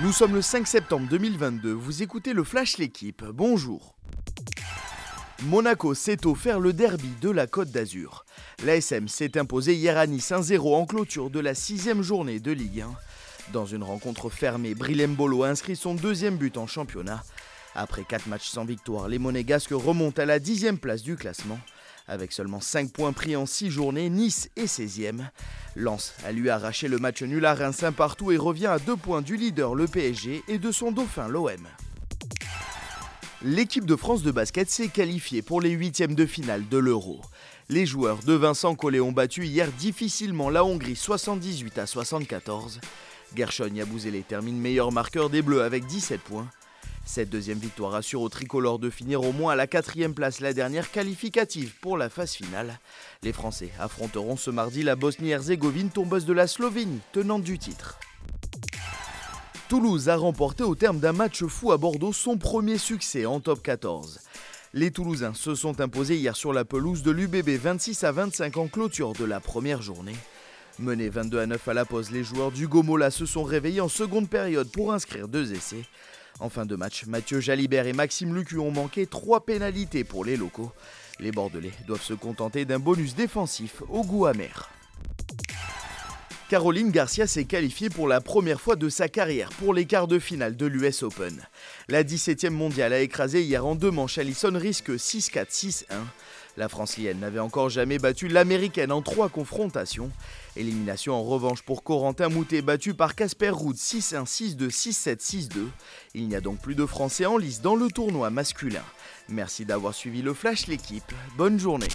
Nous sommes le 5 septembre 2022, vous écoutez le Flash L'équipe, bonjour. Monaco s'est offert le derby de la Côte d'Azur. L'ASM s'est imposé hier à Nice 1-0 en clôture de la sixième journée de Ligue 1. Dans une rencontre fermée, Brilembolo a inscrit son deuxième but en championnat. Après 4 matchs sans victoire, les Monégasques remontent à la dixième place du classement. Avec seulement 5 points pris en 6 journées, Nice est 16e. Lens a lui arraché le match nul à Reims partout et revient à 2 points du leader le PSG et de son dauphin l'OM. L'équipe de France de basket s'est qualifiée pour les huitièmes de finale de l'Euro. Les joueurs de Vincent Collet ont battu hier difficilement la Hongrie 78 à 74. Gershon Yabouzélé termine meilleur marqueur des Bleus avec 17 points. Cette deuxième victoire assure au tricolore de finir au moins à la quatrième place, la dernière qualificative pour la phase finale. Les Français affronteront ce mardi la Bosnie-Herzégovine, tombeuse de la Slovénie, tenante du titre. Toulouse a remporté au terme d'un match fou à Bordeaux son premier succès en top 14. Les Toulousains se sont imposés hier sur la pelouse de l'UBB 26 à 25 en clôture de la première journée. Menés 22 à 9 à la pause, les joueurs du Gomola se sont réveillés en seconde période pour inscrire deux essais. En fin de match, Mathieu Jalibert et Maxime Lucu ont manqué trois pénalités pour les locaux. Les Bordelais doivent se contenter d'un bonus défensif au goût amer. Caroline Garcia s'est qualifiée pour la première fois de sa carrière pour les quarts de finale de l'US Open. La 17e mondiale a écrasé hier en deux manches Alison Risque 6-4-6-1. La Francilienne n'avait encore jamais battu l'Américaine en trois confrontations. Élimination en revanche pour Corentin Moutet battu par Casper Ruud 6-1, 6-2, 6-7, 6-2. Il n'y a donc plus de Français en lice dans le tournoi masculin. Merci d'avoir suivi le Flash l'équipe. Bonne journée.